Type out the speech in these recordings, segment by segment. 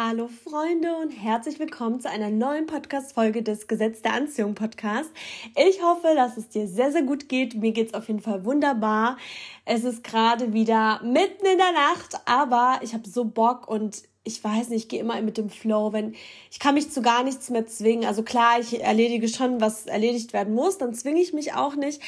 Hallo Freunde und herzlich willkommen zu einer neuen Podcast-Folge des Gesetz der Anziehung Podcast. Ich hoffe, dass es dir sehr, sehr gut geht. Mir geht's auf jeden Fall wunderbar. Es ist gerade wieder mitten in der Nacht, aber ich habe so Bock und ich weiß nicht, ich gehe immer mit dem Flow, wenn ich kann mich zu gar nichts mehr zwingen. Also klar, ich erledige schon, was erledigt werden muss, dann zwinge ich mich auch nicht.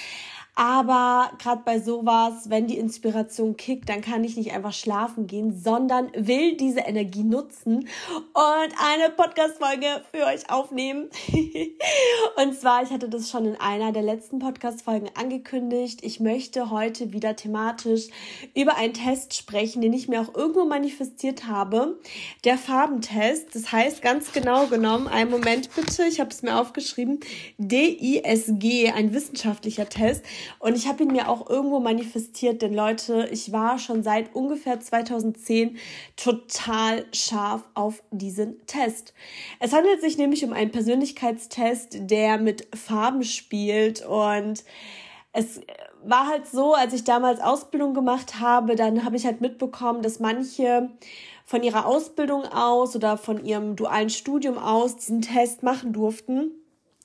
Aber gerade bei sowas, wenn die Inspiration kickt, dann kann ich nicht einfach schlafen gehen, sondern will diese Energie nutzen und eine Podcast-Folge für euch aufnehmen. und zwar, ich hatte das schon in einer der letzten Podcast-Folgen angekündigt. Ich möchte heute wieder thematisch über einen Test sprechen, den ich mir auch irgendwo manifestiert habe. Der Farbentest. Das heißt ganz genau genommen, einen Moment bitte, ich habe es mir aufgeschrieben, DISG, ein wissenschaftlicher Test. Und ich habe ihn mir auch irgendwo manifestiert, denn Leute, ich war schon seit ungefähr 2010 total scharf auf diesen Test. Es handelt sich nämlich um einen Persönlichkeitstest, der mit Farben spielt und es war halt so, als ich damals Ausbildung gemacht habe, dann habe ich halt mitbekommen, dass manche von ihrer Ausbildung aus oder von ihrem dualen Studium aus diesen Test machen durften.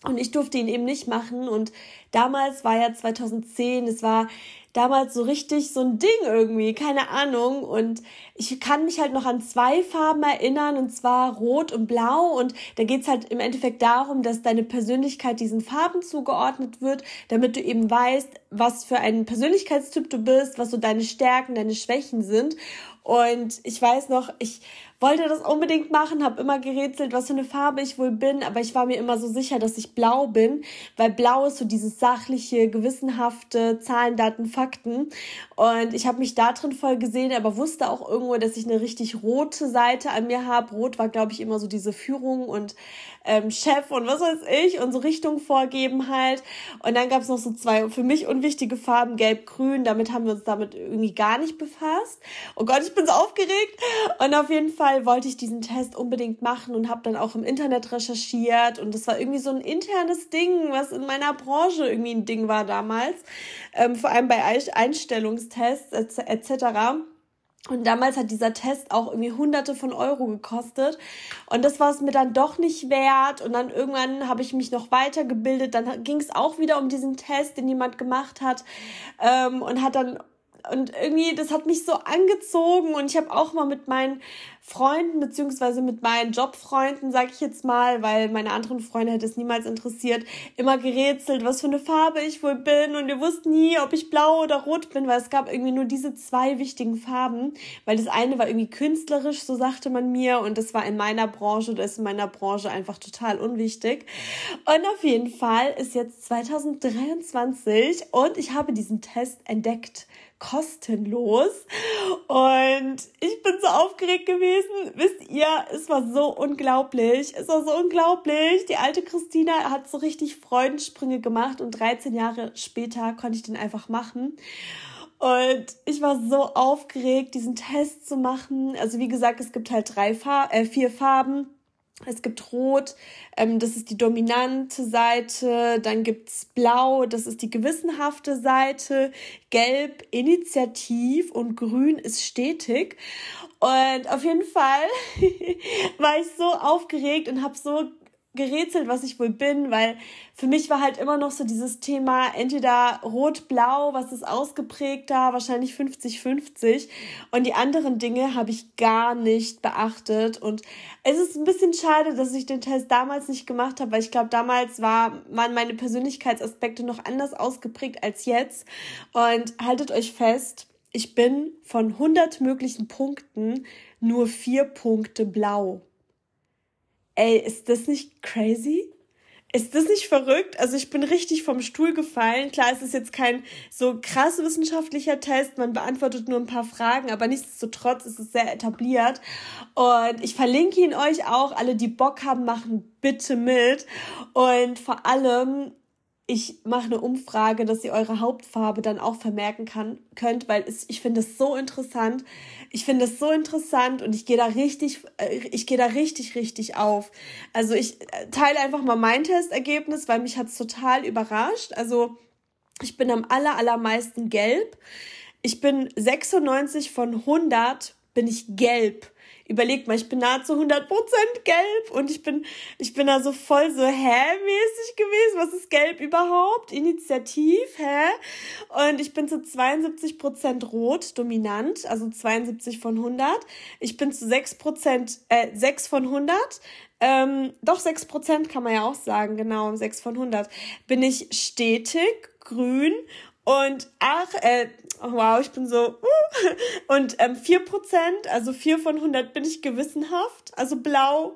Und ich durfte ihn eben nicht machen. Und damals war ja 2010, es war damals so richtig so ein Ding irgendwie, keine Ahnung. Und ich kann mich halt noch an zwei Farben erinnern, und zwar Rot und Blau. Und da geht's halt im Endeffekt darum, dass deine Persönlichkeit diesen Farben zugeordnet wird, damit du eben weißt, was für ein Persönlichkeitstyp du bist, was so deine Stärken, deine Schwächen sind. Und ich weiß noch, ich wollte das unbedingt machen, habe immer gerätselt, was für eine Farbe ich wohl bin, aber ich war mir immer so sicher, dass ich blau bin, weil blau ist so dieses sachliche, gewissenhafte Zahlen, Daten, Fakten. Und ich habe mich da drin voll gesehen, aber wusste auch irgendwo, dass ich eine richtig rote Seite an mir habe. Rot war, glaube ich, immer so diese Führung und ähm, Chef und was weiß ich und so Richtung vorgeben halt. Und dann gab es noch so zwei für mich unwichtige Farben, gelb, grün. Damit haben wir uns damit irgendwie gar nicht befasst. Oh Gott, ich bin so aufgeregt. Und auf jeden Fall Fall wollte ich diesen Test unbedingt machen und habe dann auch im Internet recherchiert und das war irgendwie so ein internes Ding, was in meiner Branche irgendwie ein Ding war damals, ähm, vor allem bei Einstellungstests etc. Und damals hat dieser Test auch irgendwie hunderte von Euro gekostet. Und das war es mir dann doch nicht wert. Und dann irgendwann habe ich mich noch weitergebildet. Dann ging es auch wieder um diesen Test, den jemand gemacht hat. Ähm, und hat dann und irgendwie, das hat mich so angezogen und ich habe auch mal mit meinen Freunden beziehungsweise mit meinen Jobfreunden, sag ich jetzt mal, weil meine anderen Freunde hätte es niemals interessiert, immer gerätselt, was für eine Farbe ich wohl bin und ihr wusst nie, ob ich blau oder rot bin, weil es gab irgendwie nur diese zwei wichtigen Farben, weil das eine war irgendwie künstlerisch, so sagte man mir und das war in meiner Branche, das ist in meiner Branche einfach total unwichtig. Und auf jeden Fall ist jetzt 2023 und ich habe diesen Test entdeckt kostenlos. Und ich bin so aufgeregt gewesen. Wisst ihr, es war so unglaublich. Es war so unglaublich. Die alte Christina hat so richtig Freudensprünge gemacht und 13 Jahre später konnte ich den einfach machen. Und ich war so aufgeregt, diesen Test zu machen. Also wie gesagt, es gibt halt drei Far äh, vier Farben. Es gibt Rot, ähm, das ist die dominante Seite. Dann gibt's Blau, das ist die gewissenhafte Seite. Gelb, initiativ und Grün ist stetig. Und auf jeden Fall war ich so aufgeregt und habe so gerätselt, was ich wohl bin, weil für mich war halt immer noch so dieses Thema entweder rot-blau, was ist ausgeprägter, wahrscheinlich 50-50 und die anderen Dinge habe ich gar nicht beachtet. Und es ist ein bisschen schade, dass ich den Test damals nicht gemacht habe, weil ich glaube, damals war, waren meine Persönlichkeitsaspekte noch anders ausgeprägt als jetzt. Und haltet euch fest, ich bin von 100 möglichen Punkten nur vier Punkte blau. Ey, ist das nicht crazy? Ist das nicht verrückt? Also ich bin richtig vom Stuhl gefallen. Klar, es ist jetzt kein so krass wissenschaftlicher Test. Man beantwortet nur ein paar Fragen, aber nichtsdestotrotz ist es sehr etabliert. Und ich verlinke ihn euch auch. Alle, die Bock haben, machen bitte mit. Und vor allem, ich mache eine Umfrage, dass ihr eure Hauptfarbe dann auch vermerken kann, könnt, weil es, ich finde es so interessant. Ich finde es so interessant und ich gehe da richtig, äh, ich gehe da richtig, richtig auf. Also ich äh, teile einfach mal mein Testergebnis, weil mich hat's total überrascht. Also ich bin am aller, allermeisten gelb. Ich bin 96 von 100 bin ich gelb. Überlegt mal, ich bin nahezu 100% gelb und ich bin, ich bin da so voll so hä-mäßig gewesen. Was ist gelb überhaupt? Initiativ, hä? Und ich bin zu 72% rot, dominant, also 72 von 100. Ich bin zu 6%, äh, 6 von 100. Ähm, doch 6% kann man ja auch sagen, genau, 6 von 100. Bin ich stetig, grün und ach, äh, oh wow, ich bin so, uh, und ähm, 4%, also 4 von 100 bin ich gewissenhaft, also blau.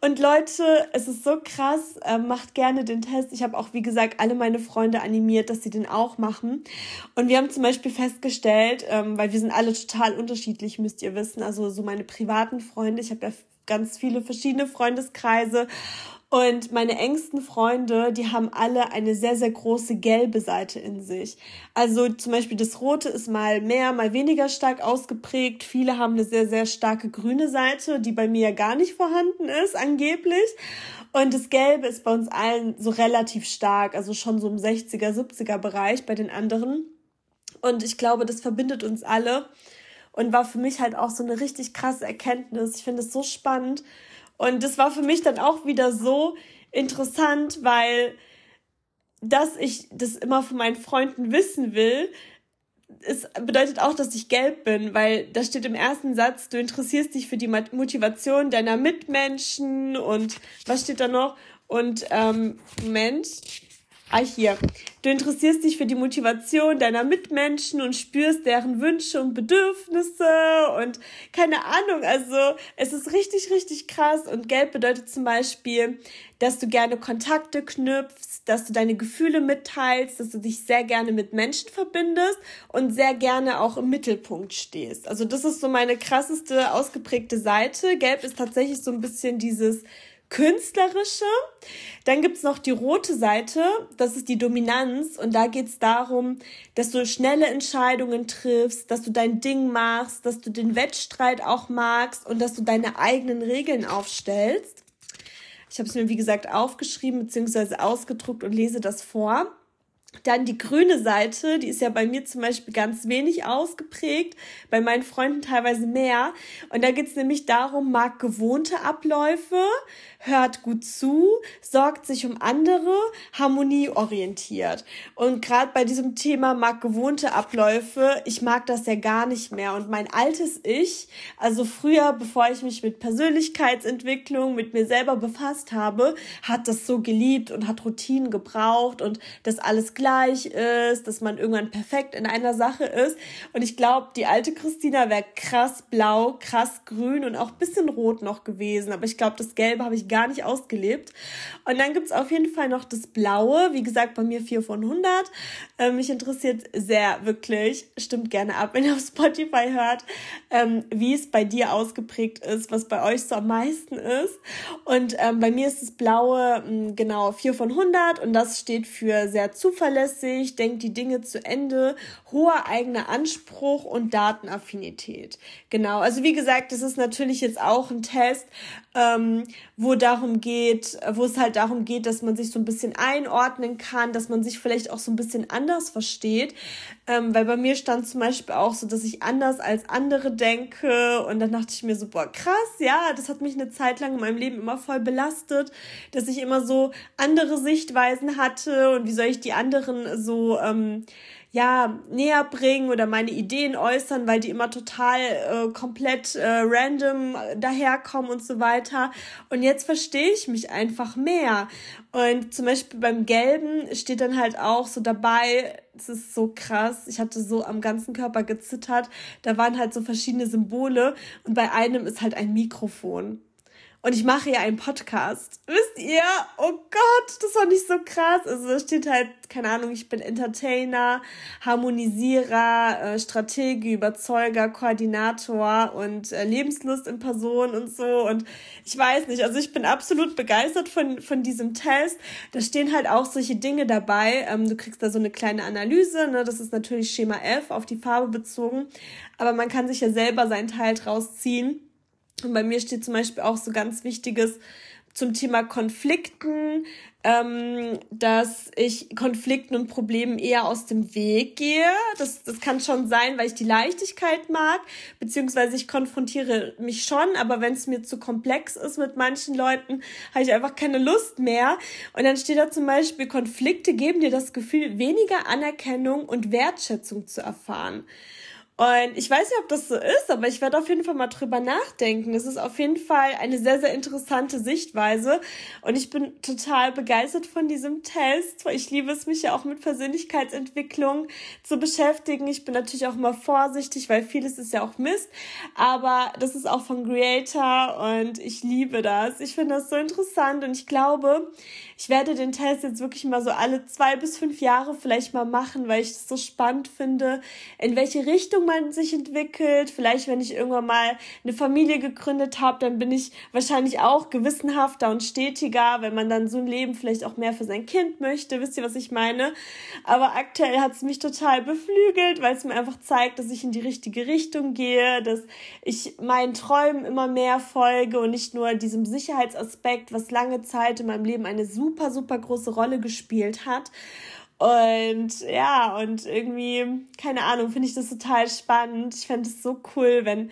Und Leute, es ist so krass, äh, macht gerne den Test. Ich habe auch, wie gesagt, alle meine Freunde animiert, dass sie den auch machen. Und wir haben zum Beispiel festgestellt, ähm, weil wir sind alle total unterschiedlich, müsst ihr wissen, also so meine privaten Freunde, ich habe ja ganz viele verschiedene Freundeskreise und meine engsten Freunde, die haben alle eine sehr, sehr große gelbe Seite in sich. Also zum Beispiel das Rote ist mal mehr, mal weniger stark ausgeprägt. Viele haben eine sehr, sehr starke grüne Seite, die bei mir gar nicht vorhanden ist, angeblich. Und das Gelbe ist bei uns allen so relativ stark, also schon so im 60er, 70er Bereich bei den anderen. Und ich glaube, das verbindet uns alle und war für mich halt auch so eine richtig krasse Erkenntnis. Ich finde es so spannend, und das war für mich dann auch wieder so interessant, weil dass ich das immer von meinen Freunden wissen will, es bedeutet auch, dass ich gelb bin, weil da steht im ersten Satz, du interessierst dich für die Motivation deiner Mitmenschen und was steht da noch? Und ähm, Moment, Ah, hier. Du interessierst dich für die Motivation deiner Mitmenschen und spürst deren Wünsche und Bedürfnisse und keine Ahnung. Also, es ist richtig, richtig krass. Und Gelb bedeutet zum Beispiel, dass du gerne Kontakte knüpfst, dass du deine Gefühle mitteilst, dass du dich sehr gerne mit Menschen verbindest und sehr gerne auch im Mittelpunkt stehst. Also, das ist so meine krasseste, ausgeprägte Seite. Gelb ist tatsächlich so ein bisschen dieses künstlerische. Dann gibt's noch die rote Seite, das ist die Dominanz und da geht's darum, dass du schnelle Entscheidungen triffst, dass du dein Ding machst, dass du den Wettstreit auch magst und dass du deine eigenen Regeln aufstellst. Ich habe es mir, wie gesagt, aufgeschrieben bzw. ausgedruckt und lese das vor. Dann die grüne Seite, die ist ja bei mir zum Beispiel ganz wenig ausgeprägt, bei meinen Freunden teilweise mehr. Und da geht's nämlich darum, mag gewohnte Abläufe, hört gut zu, sorgt sich um andere, harmonieorientiert. Und gerade bei diesem Thema mag gewohnte Abläufe, ich mag das ja gar nicht mehr. Und mein altes Ich, also früher, bevor ich mich mit Persönlichkeitsentwicklung, mit mir selber befasst habe, hat das so geliebt und hat Routinen gebraucht und das alles gleich ist, dass man irgendwann perfekt in einer Sache ist. Und ich glaube, die alte Christina wäre krass blau, krass grün und auch bisschen rot noch gewesen. Aber ich glaube, das Gelbe habe ich gar nicht ausgelebt. Und dann gibt's auf jeden Fall noch das Blaue. Wie gesagt, bei mir 4 von 100. Ähm, mich interessiert sehr, wirklich, stimmt gerne ab, wenn ihr auf Spotify hört, ähm, wie es bei dir ausgeprägt ist, was bei euch so am meisten ist. Und ähm, bei mir ist das Blaue, mh, hm, genau, 4 von 100. Und das steht für sehr zuverlässig zuverlässig, denkt die Dinge zu Ende, hoher eigener Anspruch und Datenaffinität. Genau, also wie gesagt, das ist natürlich jetzt auch ein Test, ähm, wo darum geht, wo es halt darum geht, dass man sich so ein bisschen einordnen kann, dass man sich vielleicht auch so ein bisschen anders versteht. Ähm, weil bei mir stand zum Beispiel auch so, dass ich anders als andere denke. Und dann dachte ich mir so, boah, krass, ja, das hat mich eine Zeit lang in meinem Leben immer voll belastet, dass ich immer so andere Sichtweisen hatte. Und wie soll ich die anderen so ähm, ja, näher bringen oder meine Ideen äußern, weil die immer total äh, komplett äh, random daherkommen und so weiter. Und jetzt verstehe ich mich einfach mehr. Und zum Beispiel beim Gelben steht dann halt auch so dabei, es ist so krass, ich hatte so am ganzen Körper gezittert, da waren halt so verschiedene Symbole und bei einem ist halt ein Mikrofon. Und ich mache ja einen Podcast. Wisst ihr? Oh Gott, das war nicht so krass. Also da steht halt, keine Ahnung, ich bin Entertainer, Harmonisierer, äh, Stratege, Überzeuger, Koordinator und äh, Lebenslust in Person und so. Und ich weiß nicht, also ich bin absolut begeistert von, von diesem Test. Da stehen halt auch solche Dinge dabei. Ähm, du kriegst da so eine kleine Analyse, ne? Das ist natürlich Schema F auf die Farbe bezogen. Aber man kann sich ja selber seinen Teil draus ziehen. Und bei mir steht zum Beispiel auch so ganz wichtiges, zum Thema Konflikten, ähm, dass ich Konflikten und Problemen eher aus dem Weg gehe. Das, das kann schon sein, weil ich die Leichtigkeit mag, beziehungsweise ich konfrontiere mich schon, aber wenn es mir zu komplex ist mit manchen Leuten, habe ich einfach keine Lust mehr. Und dann steht da zum Beispiel, Konflikte geben dir das Gefühl, weniger Anerkennung und Wertschätzung zu erfahren. Und ich weiß nicht, ob das so ist, aber ich werde auf jeden Fall mal drüber nachdenken. Es ist auf jeden Fall eine sehr, sehr interessante Sichtweise. Und ich bin total begeistert von diesem Test. Ich liebe es, mich ja auch mit Persönlichkeitsentwicklung zu beschäftigen. Ich bin natürlich auch immer vorsichtig, weil vieles ist ja auch Mist. Aber das ist auch von Creator und ich liebe das. Ich finde das so interessant und ich glaube, ich werde den Test jetzt wirklich mal so alle zwei bis fünf Jahre vielleicht mal machen, weil ich es so spannend finde, in welche Richtung man sich entwickelt. Vielleicht, wenn ich irgendwann mal eine Familie gegründet habe, dann bin ich wahrscheinlich auch gewissenhafter und stetiger, wenn man dann so ein Leben vielleicht auch mehr für sein Kind möchte. Wisst ihr, was ich meine? Aber aktuell hat es mich total beflügelt, weil es mir einfach zeigt, dass ich in die richtige Richtung gehe, dass ich meinen Träumen immer mehr folge und nicht nur diesem Sicherheitsaspekt, was lange Zeit in meinem Leben eine super super, super große Rolle gespielt hat. Und ja, und irgendwie, keine Ahnung, finde ich das total spannend. Ich fände es so cool, wenn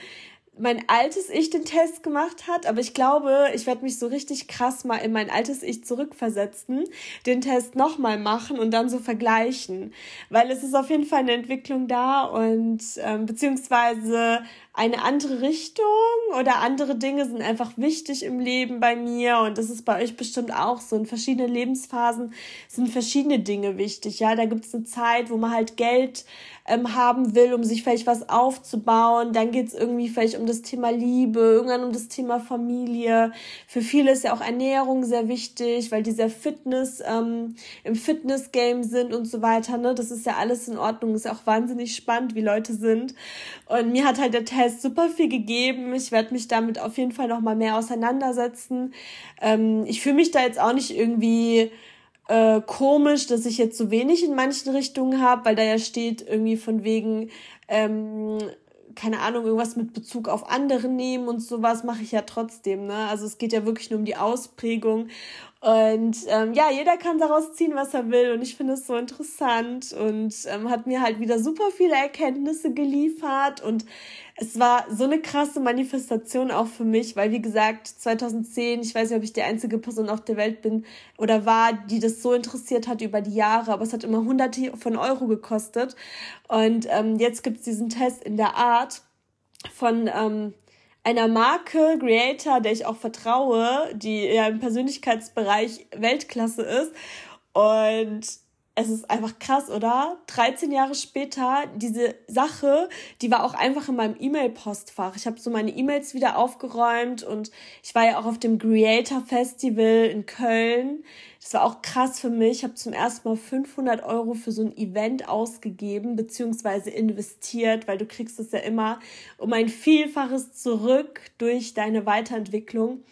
mein altes Ich den Test gemacht hat, aber ich glaube, ich werde mich so richtig krass mal in mein altes Ich zurückversetzen, den Test nochmal machen und dann so vergleichen, weil es ist auf jeden Fall eine Entwicklung da und ähm, beziehungsweise eine andere Richtung oder andere Dinge sind einfach wichtig im Leben bei mir und das ist bei euch bestimmt auch so. In verschiedenen Lebensphasen sind verschiedene Dinge wichtig. Ja, da gibt es eine Zeit, wo man halt Geld ähm, haben will, um sich vielleicht was aufzubauen. Dann geht es irgendwie vielleicht um das Thema Liebe, irgendwann um das Thema Familie. Für viele ist ja auch Ernährung sehr wichtig, weil die sehr Fitness, ähm, im Fitness-Game sind und so weiter. Ne? Das ist ja alles in Ordnung. Ist ja auch wahnsinnig spannend, wie Leute sind. Und mir hat halt der Test super viel gegeben. Ich werde mich damit auf jeden Fall noch mal mehr auseinandersetzen. Ähm, ich fühle mich da jetzt auch nicht irgendwie äh, komisch, dass ich jetzt so wenig in manchen Richtungen habe, weil da ja steht irgendwie von wegen ähm, keine Ahnung, irgendwas mit Bezug auf andere nehmen und sowas mache ich ja trotzdem, ne? Also es geht ja wirklich nur um die Ausprägung. Und ähm, ja, jeder kann daraus ziehen, was er will. Und ich finde es so interessant und ähm, hat mir halt wieder super viele Erkenntnisse geliefert. Und es war so eine krasse Manifestation auch für mich, weil wie gesagt, 2010, ich weiß nicht, ob ich die einzige Person auf der Welt bin oder war, die das so interessiert hat über die Jahre, aber es hat immer hunderte von Euro gekostet. Und ähm, jetzt gibt's diesen Test in der Art von ähm, einer Marke, Creator, der ich auch vertraue, die ja im Persönlichkeitsbereich Weltklasse ist. Und es ist einfach krass, oder? 13 Jahre später, diese Sache, die war auch einfach in meinem E-Mail-Postfach. Ich habe so meine E-Mails wieder aufgeräumt und ich war ja auch auf dem Creator Festival in Köln. Das war auch krass für mich. Ich habe zum ersten Mal 500 Euro für so ein Event ausgegeben beziehungsweise investiert, weil du kriegst es ja immer um ein Vielfaches zurück durch deine Weiterentwicklung.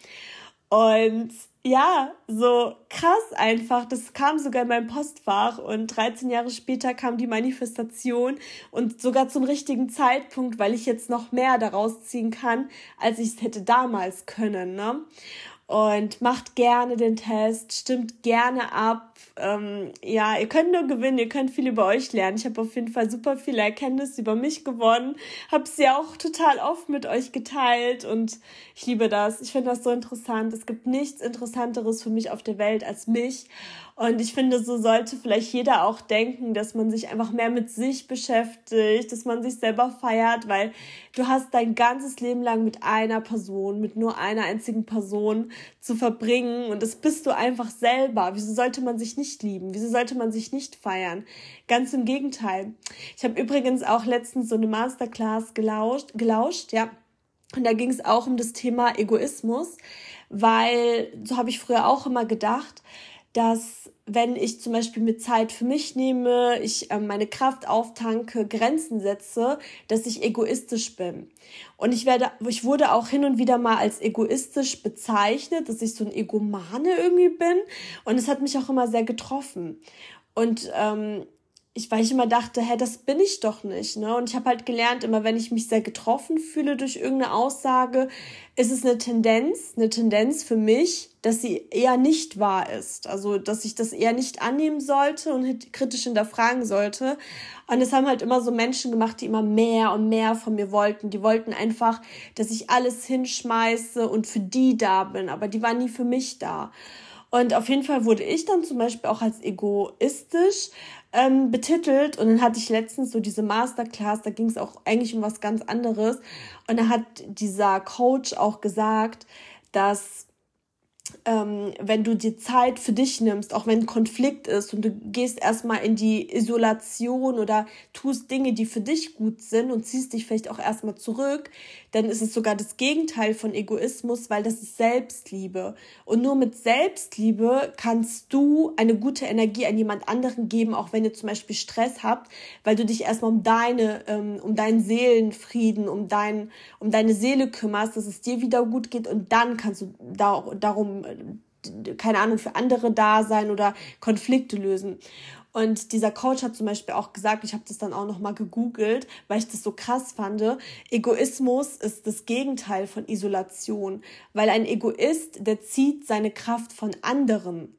Und ja, so krass einfach. Das kam sogar in meinem Postfach und 13 Jahre später kam die Manifestation und sogar zum richtigen Zeitpunkt, weil ich jetzt noch mehr daraus ziehen kann, als ich es hätte damals können. Ne? Und macht gerne den Test, stimmt gerne ab. Ähm, ja, ihr könnt nur gewinnen, ihr könnt viel über euch lernen. Ich habe auf jeden Fall super viele Erkenntnisse über mich gewonnen, habe sie auch total oft mit euch geteilt und ich liebe das. Ich finde das so interessant. Es gibt nichts Interessanteres für mich auf der Welt als mich und ich finde, so sollte vielleicht jeder auch denken, dass man sich einfach mehr mit sich beschäftigt, dass man sich selber feiert, weil du hast dein ganzes Leben lang mit einer Person, mit nur einer einzigen Person zu verbringen und das bist du einfach selber. Wieso sollte man sich nicht lieben? Wieso sollte man sich nicht feiern? Ganz im Gegenteil. Ich habe übrigens auch letztens so eine Masterclass gelauscht, gelauscht ja. Und da ging es auch um das Thema Egoismus, weil so habe ich früher auch immer gedacht, dass wenn ich zum Beispiel mir Zeit für mich nehme, ich äh, meine Kraft auftanke, Grenzen setze, dass ich egoistisch bin. Und ich werde, ich wurde auch hin und wieder mal als egoistisch bezeichnet, dass ich so ein Egomane irgendwie bin. Und es hat mich auch immer sehr getroffen. Und ähm, ich, weil ich immer dachte, hä, das bin ich doch nicht. Ne? Und ich habe halt gelernt, immer wenn ich mich sehr getroffen fühle durch irgendeine Aussage, ist es eine Tendenz, eine Tendenz für mich, dass sie eher nicht wahr ist. Also, dass ich das eher nicht annehmen sollte und kritisch hinterfragen sollte. Und es haben halt immer so Menschen gemacht, die immer mehr und mehr von mir wollten. Die wollten einfach, dass ich alles hinschmeiße und für die da bin. Aber die waren nie für mich da. Und auf jeden Fall wurde ich dann zum Beispiel auch als egoistisch ähm, betitelt. Und dann hatte ich letztens so diese Masterclass, da ging es auch eigentlich um was ganz anderes. Und da hat dieser Coach auch gesagt, dass ähm, wenn du dir Zeit für dich nimmst, auch wenn Konflikt ist und du gehst erstmal in die Isolation oder tust Dinge, die für dich gut sind und ziehst dich vielleicht auch erstmal zurück, dann ist es sogar das Gegenteil von Egoismus, weil das ist Selbstliebe. Und nur mit Selbstliebe kannst du eine gute Energie an jemand anderen geben, auch wenn ihr zum Beispiel Stress habt, weil du dich erstmal um deine, ähm, um deinen Seelenfrieden, um dein, um deine Seele kümmerst, dass es dir wieder gut geht und dann kannst du da, darum keine Ahnung, für andere da sein oder Konflikte lösen. Und dieser Coach hat zum Beispiel auch gesagt, ich habe das dann auch nochmal gegoogelt, weil ich das so krass fand. Egoismus ist das Gegenteil von Isolation, weil ein Egoist, der zieht seine Kraft von anderen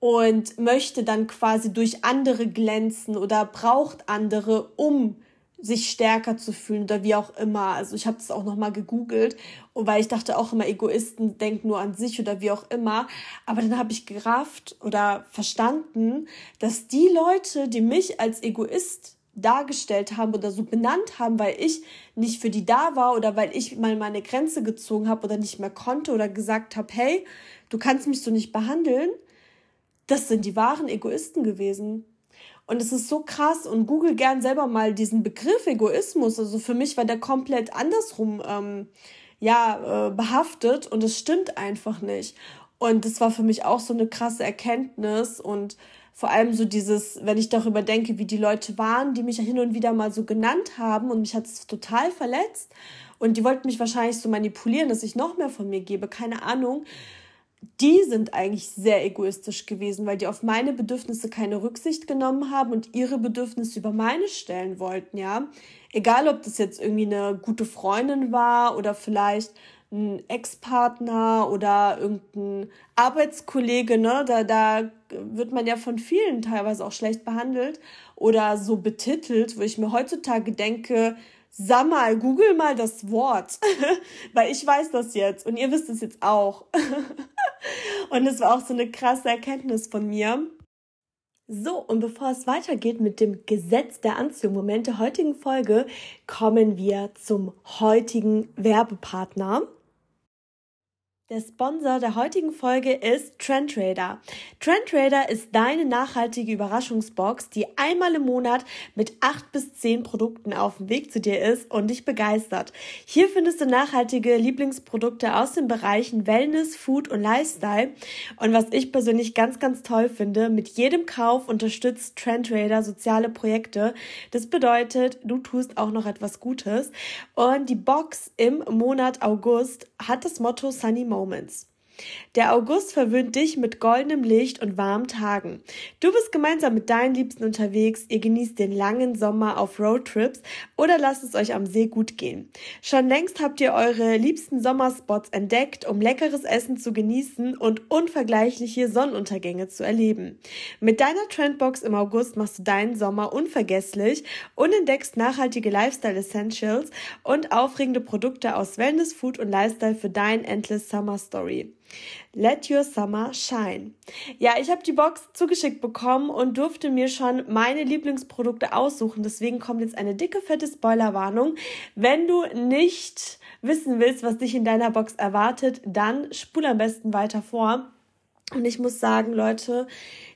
und möchte dann quasi durch andere glänzen oder braucht andere, um sich stärker zu fühlen oder wie auch immer. Also ich habe das auch nochmal gegoogelt, weil ich dachte auch immer, Egoisten denken nur an sich oder wie auch immer. Aber dann habe ich gerafft oder verstanden, dass die Leute, die mich als Egoist dargestellt haben oder so benannt haben, weil ich nicht für die da war oder weil ich mal meine Grenze gezogen habe oder nicht mehr konnte oder gesagt habe, hey, du kannst mich so nicht behandeln, das sind die wahren Egoisten gewesen. Und es ist so krass. Und google gern selber mal diesen Begriff Egoismus. Also für mich war der komplett andersrum ähm, ja, äh, behaftet. Und es stimmt einfach nicht. Und das war für mich auch so eine krasse Erkenntnis. Und vor allem so dieses, wenn ich darüber denke, wie die Leute waren, die mich hin und wieder mal so genannt haben. Und mich hat es total verletzt. Und die wollten mich wahrscheinlich so manipulieren, dass ich noch mehr von mir gebe, keine Ahnung die sind eigentlich sehr egoistisch gewesen, weil die auf meine Bedürfnisse keine Rücksicht genommen haben und ihre Bedürfnisse über meine stellen wollten, ja. Egal, ob das jetzt irgendwie eine gute Freundin war oder vielleicht ein Ex-Partner oder irgendein Arbeitskollege, ne, da, da wird man ja von vielen teilweise auch schlecht behandelt oder so betitelt, wo ich mir heutzutage denke, Sag mal, google mal das Wort, weil ich weiß das jetzt und ihr wisst es jetzt auch. und es war auch so eine krasse Erkenntnis von mir. So, und bevor es weitergeht mit dem Gesetz der Anziehung, Moment der heutigen Folge, kommen wir zum heutigen Werbepartner. Der Sponsor der heutigen Folge ist TrendRadar. TrendRadar ist deine nachhaltige Überraschungsbox, die einmal im Monat mit acht bis zehn Produkten auf dem Weg zu dir ist und dich begeistert. Hier findest du nachhaltige Lieblingsprodukte aus den Bereichen Wellness, Food und Lifestyle. Und was ich persönlich ganz, ganz toll finde, mit jedem Kauf unterstützt TrendRadar soziale Projekte. Das bedeutet, du tust auch noch etwas Gutes. Und die Box im Monat August hat das Motto Sunny Moment. Moments. Der August verwöhnt dich mit goldenem Licht und warmen Tagen. Du bist gemeinsam mit deinen Liebsten unterwegs, ihr genießt den langen Sommer auf Roadtrips oder lasst es euch am See gut gehen. Schon längst habt ihr eure liebsten Sommerspots entdeckt, um leckeres Essen zu genießen und unvergleichliche Sonnenuntergänge zu erleben. Mit deiner Trendbox im August machst du deinen Sommer unvergesslich und entdeckst nachhaltige Lifestyle Essentials und aufregende Produkte aus Wellness, Food und Lifestyle für dein Endless Summer Story. Let Your Summer Shine. Ja, ich habe die Box zugeschickt bekommen und durfte mir schon meine Lieblingsprodukte aussuchen. Deswegen kommt jetzt eine dicke, fette Spoilerwarnung. Wenn du nicht wissen willst, was dich in deiner Box erwartet, dann spul am besten weiter vor. Und ich muss sagen, Leute,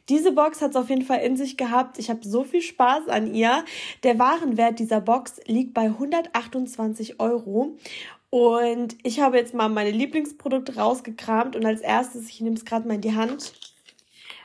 diese Box hat es auf jeden Fall in sich gehabt. Ich habe so viel Spaß an ihr. Der Warenwert dieser Box liegt bei 128 Euro. Und ich habe jetzt mal meine Lieblingsprodukte rausgekramt und als erstes, ich nehme es gerade mal in die Hand,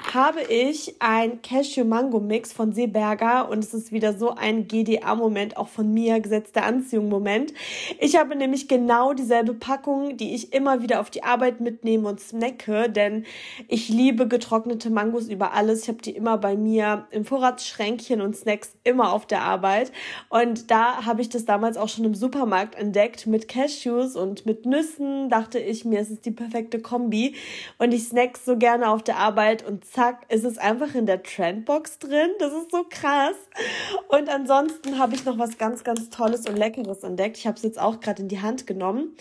habe ich ein Cashew-Mango-Mix von Seeberger und es ist wieder so ein GDA-Moment, auch von mir, gesetzter Anziehung-Moment. Ich habe nämlich genau dieselbe Packung, die ich immer wieder auf die Arbeit mitnehme und snacke, denn ich liebe getrocknete Mangos über alles. Ich habe die immer bei mir im Vorratsschränkchen und Snacks immer auf der Arbeit. Und da habe ich das damals auch schon im Supermarkt entdeckt mit Cashews und mit Nüssen. Dachte ich mir, es ist die perfekte Kombi. Und ich snacks so gerne auf der Arbeit und zack, ist es einfach in der Trendbox drin. Das ist so krass. Und ansonsten habe ich noch was ganz, ganz Tolles und Leckeres entdeckt. Ich habe es jetzt auch gerade in die Hand genommen.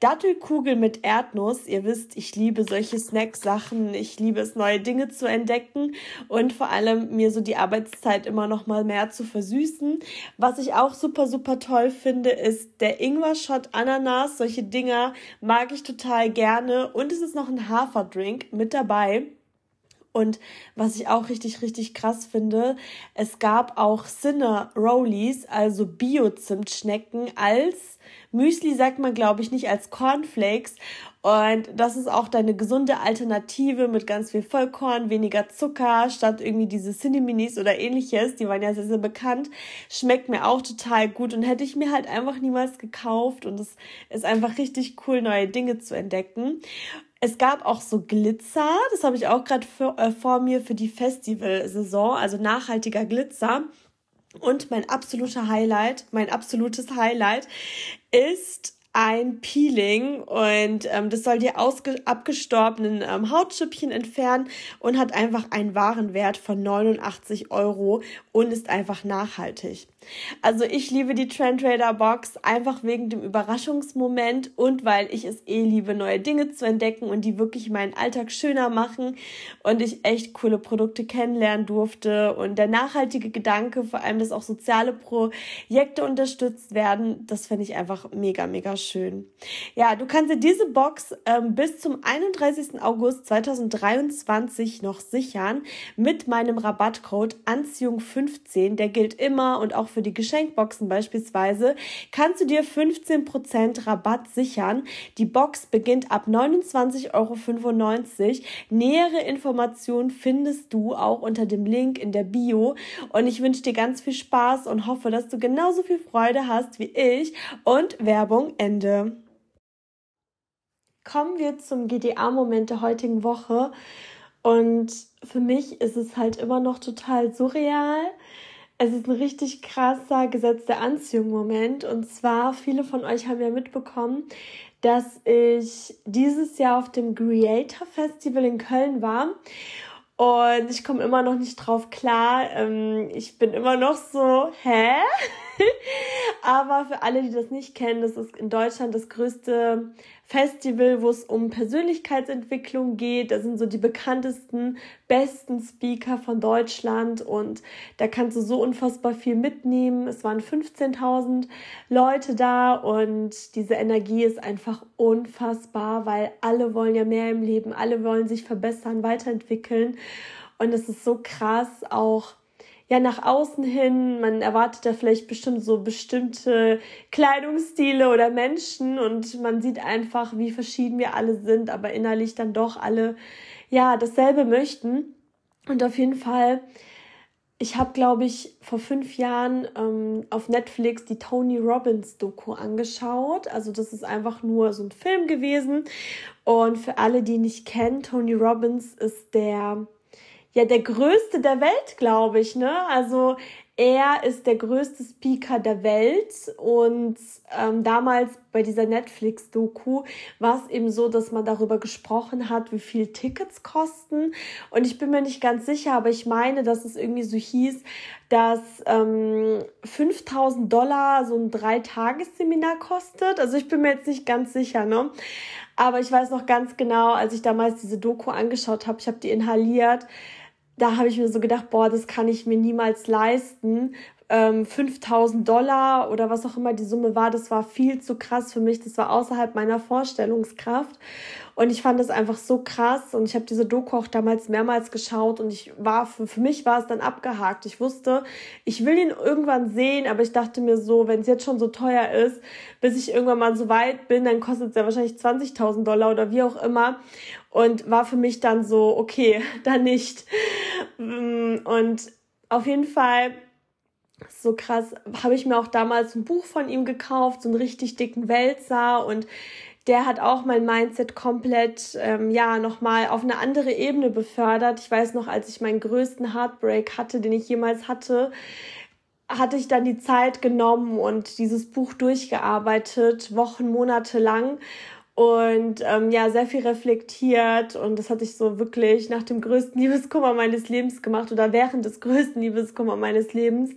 Dattelkugel mit Erdnuss. Ihr wisst, ich liebe solche Snacksachen. Ich liebe es, neue Dinge zu entdecken und vor allem mir so die Arbeitszeit immer noch mal mehr zu versüßen. Was ich auch super, super toll finde, ist der Ingwer-Shot Ananas. Solche Dinger mag ich total gerne. Und es ist noch ein Haferdrink mit dabei. Und was ich auch richtig, richtig krass finde, es gab auch Sinner Rollies, also Bio-Zimtschnecken als Müsli sagt man, glaube ich, nicht als Cornflakes. Und das ist auch deine gesunde Alternative mit ganz viel Vollkorn, weniger Zucker, statt irgendwie diese Cineminis oder ähnliches. Die waren ja sehr, sehr bekannt. Schmeckt mir auch total gut und hätte ich mir halt einfach niemals gekauft. Und es ist einfach richtig cool, neue Dinge zu entdecken. Es gab auch so Glitzer, das habe ich auch gerade äh, vor mir für die Festivalsaison, also nachhaltiger Glitzer. Und mein absoluter Highlight, mein absolutes Highlight ist ein Peeling und ähm, das soll die abgestorbenen ähm, Hautschüppchen entfernen und hat einfach einen Warenwert von 89 Euro und ist einfach nachhaltig. Also ich liebe die Trend Raider Box einfach wegen dem Überraschungsmoment und weil ich es eh liebe, neue Dinge zu entdecken und die wirklich meinen Alltag schöner machen und ich echt coole Produkte kennenlernen durfte und der nachhaltige Gedanke, vor allem, dass auch soziale Projekte unterstützt werden, das finde ich einfach mega, mega schön. Ja, du kannst dir diese Box ähm, bis zum 31. August 2023 noch sichern mit meinem Rabattcode Anziehung15. Der gilt immer und auch für die Geschenkboxen beispielsweise, kannst du dir 15% Rabatt sichern. Die Box beginnt ab 29,95 Euro. Nähere Informationen findest du auch unter dem Link in der Bio. Und ich wünsche dir ganz viel Spaß und hoffe, dass du genauso viel Freude hast wie ich. Und Werbung Ende. Kommen wir zum GDA-Moment der heutigen Woche. Und für mich ist es halt immer noch total surreal. Es ist ein richtig krasser Gesetz der Anziehung-Moment. Und zwar, viele von euch haben ja mitbekommen, dass ich dieses Jahr auf dem Creator Festival in Köln war. Und ich komme immer noch nicht drauf klar. Ähm, ich bin immer noch so, hä? Aber für alle, die das nicht kennen, das ist in Deutschland das größte Festival, wo es um Persönlichkeitsentwicklung geht. Da sind so die bekanntesten, besten Speaker von Deutschland und da kannst du so unfassbar viel mitnehmen. Es waren 15.000 Leute da und diese Energie ist einfach unfassbar, weil alle wollen ja mehr im Leben, alle wollen sich verbessern, weiterentwickeln und es ist so krass auch ja nach außen hin, man erwartet da vielleicht bestimmt so bestimmte Kleidungsstile oder Menschen und man sieht einfach, wie verschieden wir alle sind, aber innerlich dann doch alle ja dasselbe möchten. Und auf jeden Fall, ich habe, glaube ich, vor fünf Jahren ähm, auf Netflix die Tony Robbins Doku angeschaut. Also das ist einfach nur so ein Film gewesen. Und für alle, die nicht kennen, Tony Robbins ist der ja der größte der Welt, glaube ich. Ne? Also er ist der größte Speaker der Welt und ähm, damals bei dieser Netflix-Doku war es eben so, dass man darüber gesprochen hat, wie viel Tickets kosten. Und ich bin mir nicht ganz sicher, aber ich meine, dass es irgendwie so hieß, dass ähm, 5000 Dollar so ein Dreitagesseminar kostet. Also ich bin mir jetzt nicht ganz sicher, ne? Aber ich weiß noch ganz genau, als ich damals diese Doku angeschaut habe, ich habe die inhaliert da habe ich mir so gedacht, boah, das kann ich mir niemals leisten, ähm, 5000 Dollar oder was auch immer die Summe war, das war viel zu krass für mich. Das war außerhalb meiner Vorstellungskraft. Und ich fand das einfach so krass. Und ich habe diese Doku auch damals mehrmals geschaut und ich war, für, für mich war es dann abgehakt. Ich wusste, ich will ihn irgendwann sehen, aber ich dachte mir so, wenn es jetzt schon so teuer ist, bis ich irgendwann mal so weit bin, dann kostet es ja wahrscheinlich 20.000 Dollar oder wie auch immer. Und war für mich dann so, okay, dann nicht. Und auf jeden Fall so krass, habe ich mir auch damals ein Buch von ihm gekauft, so einen richtig dicken Wälzer und der hat auch mein Mindset komplett, ähm, ja, nochmal auf eine andere Ebene befördert. Ich weiß noch, als ich meinen größten Heartbreak hatte, den ich jemals hatte, hatte ich dann die Zeit genommen und dieses Buch durchgearbeitet, Wochen, Monate lang und ähm, ja, sehr viel reflektiert und das hatte ich so wirklich nach dem größten Liebeskummer meines Lebens gemacht oder während des größten Liebeskummer meines Lebens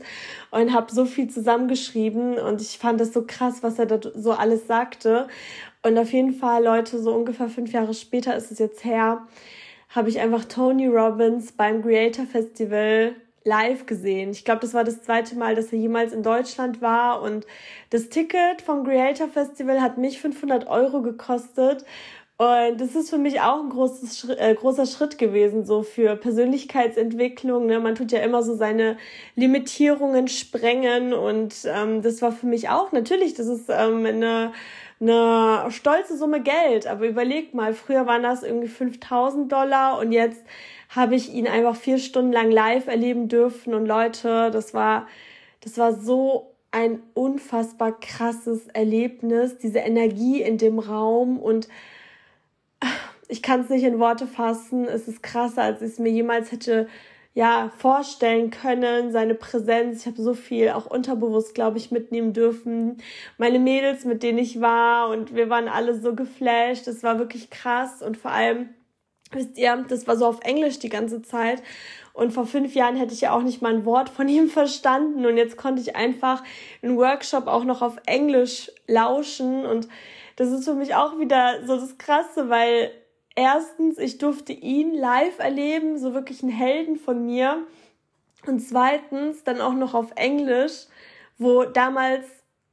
und habe so viel zusammengeschrieben und ich fand das so krass, was er da so alles sagte. Und auf jeden Fall, Leute, so ungefähr fünf Jahre später ist es jetzt her, habe ich einfach Tony Robbins beim Creator Festival live gesehen. Ich glaube, das war das zweite Mal, dass er jemals in Deutschland war. Und das Ticket vom Creator Festival hat mich 500 Euro gekostet. Und das ist für mich auch ein großes, äh, großer Schritt gewesen, so für Persönlichkeitsentwicklung. Ne? Man tut ja immer so seine Limitierungen sprengen. Und ähm, das war für mich auch natürlich, das ist ähm, eine, eine stolze Summe Geld. Aber überleg mal, früher waren das irgendwie 5000 Dollar und jetzt habe ich ihn einfach vier Stunden lang live erleben dürfen. Und Leute, das war, das war so ein unfassbar krasses Erlebnis, diese Energie in dem Raum und ich kann es nicht in Worte fassen. Es ist krasser, als ich es mir jemals hätte ja vorstellen können. Seine Präsenz. Ich habe so viel auch unterbewusst, glaube ich, mitnehmen dürfen. Meine Mädels, mit denen ich war und wir waren alle so geflasht. Es war wirklich krass und vor allem Wisst ihr, das war so auf Englisch die ganze Zeit. Und vor fünf Jahren hätte ich ja auch nicht mal ein Wort von ihm verstanden. Und jetzt konnte ich einfach einen Workshop auch noch auf Englisch lauschen. Und das ist für mich auch wieder so das Krasse, weil erstens, ich durfte ihn live erleben, so wirklich ein Helden von mir. Und zweitens dann auch noch auf Englisch, wo damals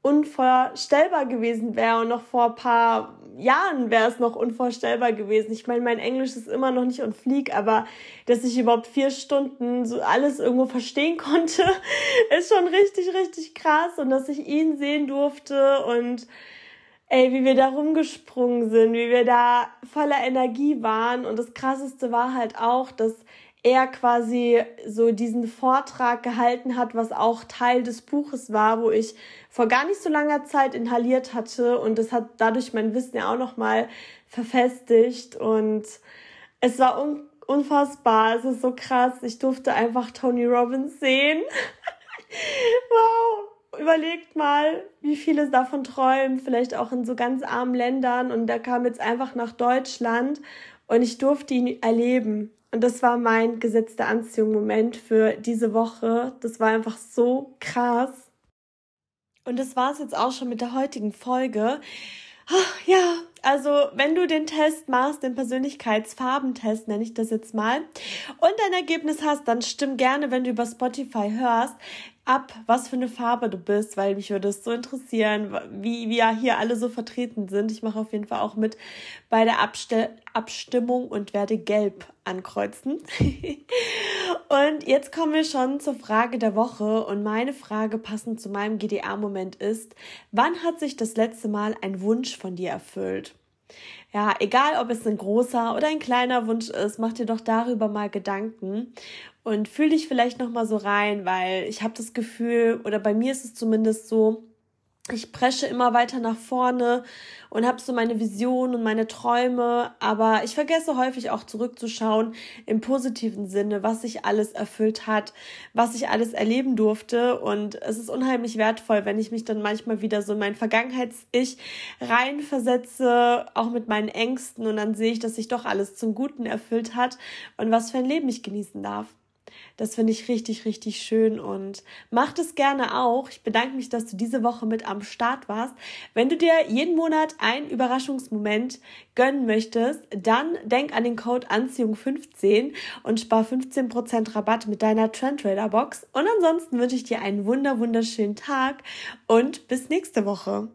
unvorstellbar gewesen wäre und noch vor ein paar Jahren wäre es noch unvorstellbar gewesen. Ich meine, mein Englisch ist immer noch nicht on fleek, aber dass ich überhaupt vier Stunden so alles irgendwo verstehen konnte, ist schon richtig, richtig krass und dass ich ihn sehen durfte und ey, wie wir da rumgesprungen sind, wie wir da voller Energie waren und das krasseste war halt auch, dass er quasi so diesen Vortrag gehalten hat, was auch Teil des Buches war, wo ich vor gar nicht so langer Zeit inhaliert hatte. Und das hat dadurch mein Wissen ja auch noch mal verfestigt. Und es war un unfassbar, es ist so krass. Ich durfte einfach Tony Robbins sehen. wow, überlegt mal, wie viele davon träumen, vielleicht auch in so ganz armen Ländern. Und der kam jetzt einfach nach Deutschland und ich durfte ihn erleben. Und das war mein gesetzter Anziehung-Moment für diese Woche. Das war einfach so krass. Und das war es jetzt auch schon mit der heutigen Folge. Ach, ja, also wenn du den Test machst, den Persönlichkeitsfarbentest nenne ich das jetzt mal, und ein Ergebnis hast, dann stimm gerne, wenn du über Spotify hörst, ab, was für eine Farbe du bist, weil mich würde es so interessieren, wie wir hier alle so vertreten sind. Ich mache auf jeden Fall auch mit bei der Abste Abstimmung und werde gelb ankreuzen. und jetzt kommen wir schon zur Frage der Woche und meine Frage passend zu meinem GDA-Moment ist, wann hat sich das letzte Mal ein Wunsch von dir erfüllt? Ja, egal ob es ein großer oder ein kleiner Wunsch ist, mach dir doch darüber mal Gedanken und fühl dich vielleicht noch mal so rein, weil ich habe das Gefühl oder bei mir ist es zumindest so, ich presche immer weiter nach vorne und habe so meine Visionen und meine Träume, aber ich vergesse häufig auch zurückzuschauen im positiven Sinne, was sich alles erfüllt hat, was ich alles erleben durfte. Und es ist unheimlich wertvoll, wenn ich mich dann manchmal wieder so in mein Vergangenheits-Ich reinversetze, auch mit meinen Ängsten. Und dann sehe ich, dass sich doch alles zum Guten erfüllt hat und was für ein Leben ich genießen darf. Das finde ich richtig, richtig schön und mach das gerne auch. Ich bedanke mich, dass du diese Woche mit am Start warst. Wenn du dir jeden Monat einen Überraschungsmoment gönnen möchtest, dann denk an den Code Anziehung15 und spar 15% Rabatt mit deiner Trendradar Box. Und ansonsten wünsche ich dir einen wunder, wunderschönen Tag und bis nächste Woche.